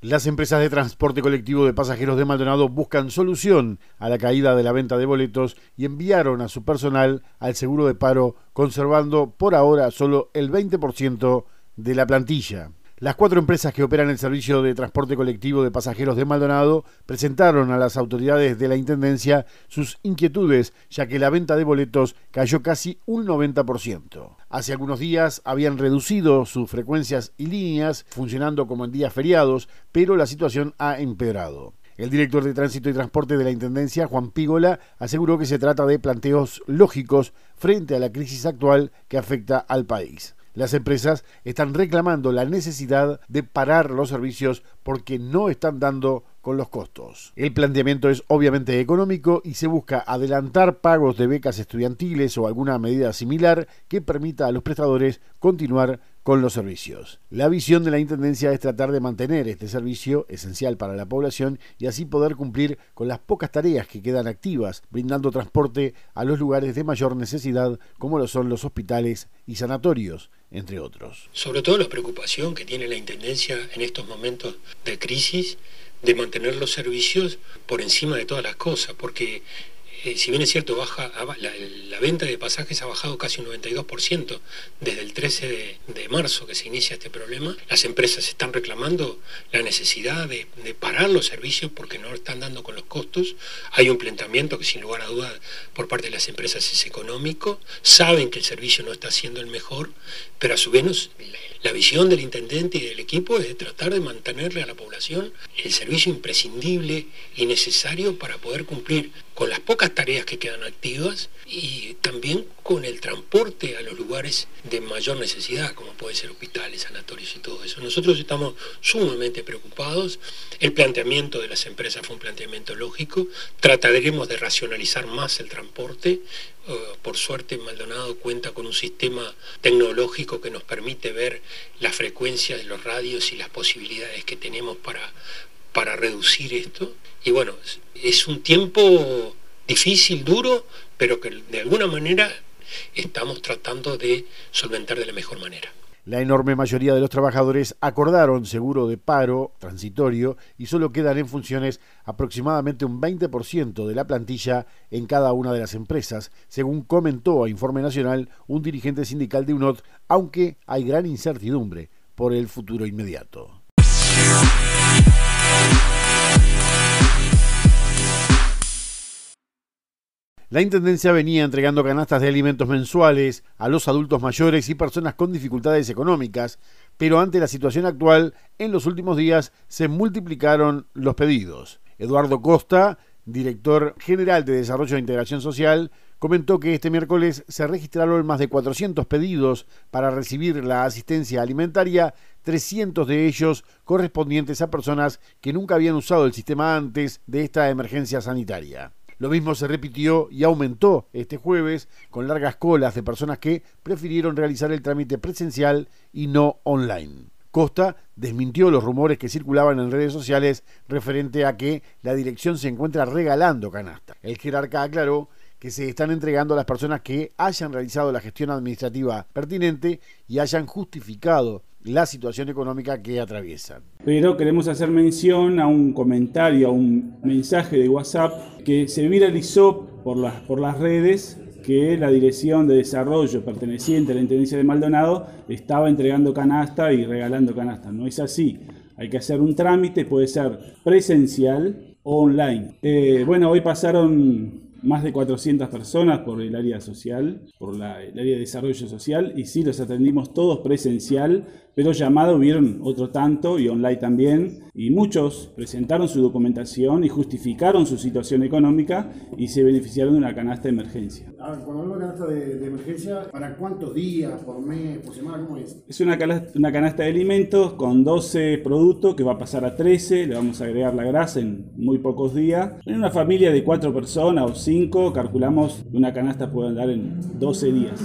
Las empresas de transporte colectivo de pasajeros de Maldonado buscan solución a la caída de la venta de boletos y enviaron a su personal al seguro de paro, conservando por ahora solo el 20% de la plantilla. Las cuatro empresas que operan el servicio de transporte colectivo de pasajeros de Maldonado presentaron a las autoridades de la Intendencia sus inquietudes, ya que la venta de boletos cayó casi un 90%. Hace algunos días habían reducido sus frecuencias y líneas, funcionando como en días feriados, pero la situación ha empeorado. El director de Tránsito y Transporte de la Intendencia, Juan Pígola, aseguró que se trata de planteos lógicos frente a la crisis actual que afecta al país. Las empresas están reclamando la necesidad de parar los servicios porque no están dando con los costos. El planteamiento es obviamente económico y se busca adelantar pagos de becas estudiantiles o alguna medida similar que permita a los prestadores continuar con los servicios. La visión de la Intendencia es tratar de mantener este servicio esencial para la población y así poder cumplir con las pocas tareas que quedan activas, brindando transporte a los lugares de mayor necesidad como lo son los hospitales y sanatorios, entre otros. Sobre todo la preocupación que tiene la Intendencia en estos momentos de crisis de mantener los servicios por encima de todas las cosas, porque eh, si bien es cierto, baja la, venta de pasajes ha bajado casi un 92% desde el 13 de, marzo que se inicia este problema, las empresas están reclamando la necesidad de, parar los servicios porque no están dando con los costos. Hay un planteamiento que sin lugar a dudas por parte de las empresas es económico, saben que el servicio no está siendo el mejor, pero a su vez la visión del intendente y del equipo es de tratar de mantenerle a la población el servicio imprescindible y necesario para poder cumplir con las pocas tareas que quedan activas y también con el transporte a los lugares de mayor necesidad, como pueden ser hospitales, sanatorios y todo eso. Nosotros estamos sumamente preocupados. El planteamiento de las empresas fue un planteamiento lógico. Trataremos de racionalizar más el transporte. Eh, por suerte, Maldonado cuenta con un sistema tecnológico que nos permite ver la frecuencia de los radios y las posibilidades que tenemos para, para reducir esto. Y bueno, es un tiempo difícil, duro, pero que de alguna manera estamos tratando de solventar de la mejor manera. La enorme mayoría de los trabajadores acordaron seguro de paro transitorio y solo quedan en funciones aproximadamente un 20% de la plantilla en cada una de las empresas, según comentó a Informe Nacional un dirigente sindical de UNOT, aunque hay gran incertidumbre por el futuro inmediato. La Intendencia venía entregando canastas de alimentos mensuales a los adultos mayores y personas con dificultades económicas, pero ante la situación actual, en los últimos días se multiplicaron los pedidos. Eduardo Costa, director general de Desarrollo e Integración Social, comentó que este miércoles se registraron más de 400 pedidos para recibir la asistencia alimentaria, 300 de ellos correspondientes a personas que nunca habían usado el sistema antes de esta emergencia sanitaria. Lo mismo se repitió y aumentó este jueves con largas colas de personas que prefirieron realizar el trámite presencial y no online. Costa desmintió los rumores que circulaban en redes sociales referente a que la dirección se encuentra regalando canasta. El jerarca aclaró que se están entregando a las personas que hayan realizado la gestión administrativa pertinente y hayan justificado la situación económica que atraviesan. Pero queremos hacer mención a un comentario, a un mensaje de WhatsApp que se viralizó por las, por las redes que la Dirección de Desarrollo perteneciente a la Intendencia de Maldonado estaba entregando canasta y regalando canasta. No es así. Hay que hacer un trámite, puede ser presencial o online. Eh, bueno, hoy pasaron más de 400 personas por el área social, por el área de desarrollo social, y sí, los atendimos todos presencial, pero llamado hubieron otro tanto y online también, y muchos presentaron su documentación y justificaron su situación económica y se beneficiaron de una canasta de emergencia. cuando hablamos de canasta de, emergencia, ¿para cuántos días, por mes, por semana, cómo es? Es una canasta, una canasta de alimentos con 12 productos que va a pasar a 13, le vamos a agregar la grasa en muy pocos días. En una familia de 4 personas o 5, calculamos que una canasta puede andar en 12 días.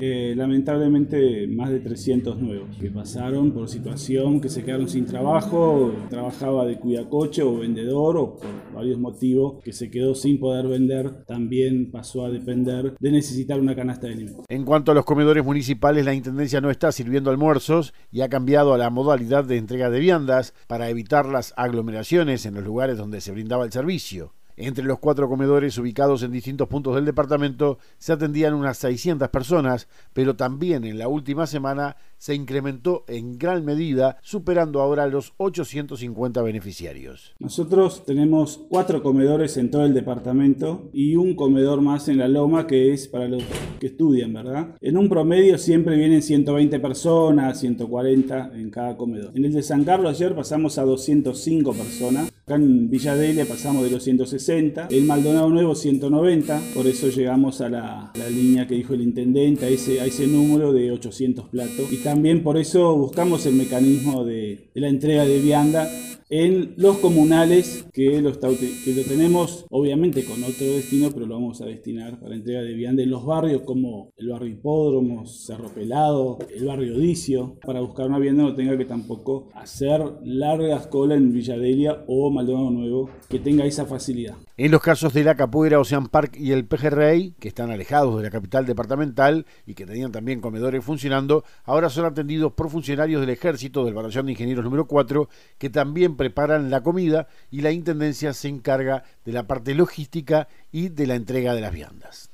Eh, lamentablemente más de 300 nuevos que pasaron por situación que se quedaron sin trabajo, trabajaba de cuidacoche o vendedor o por varios motivos que se quedó sin poder vender, también pasó a depender de necesitar una canasta de alimentos. En cuanto a los comedores municipales, la Intendencia no está sirviendo almuerzos y ha cambiado a la modalidad de entrega de viandas para evitar las aglomeraciones en los lugares donde se brindaba el servicio. Entre los cuatro comedores ubicados en distintos puntos del departamento se atendían unas 600 personas, pero también en la última semana se incrementó en gran medida, superando ahora los 850 beneficiarios. Nosotros tenemos cuatro comedores en todo el departamento y un comedor más en la Loma que es para los que estudian, ¿verdad? En un promedio siempre vienen 120 personas, 140 en cada comedor. En el de San Carlos ayer pasamos a 205 personas, acá en Villa Delia pasamos de los 160, el Maldonado Nuevo 190, por eso llegamos a la, línea que dijo el intendente, a ese, a ese número de 800 platos. Y también por eso buscamos el mecanismo de la entrega de vianda en los comunales que lo, que lo tenemos obviamente con otro destino, pero lo vamos a destinar para entrega de vianda en los barrios como el barrio Hipódromo, Cerro Pelado, el barrio Odicio, para buscar una vianda no tenga que tampoco hacer largas colas en Villadelia o Maldonado Nuevo, que tenga esa facilidad. En los casos de la Capoeira, Ocean Park y el Pejerrey, que están alejados de la capital departamental y que tenían también comedores funcionando, ahora son atendidos por funcionarios del Ejército del Batallón de Ingenieros número 4, que también preparan la comida y la Intendencia se encarga de la parte logística y de la entrega de las viandas.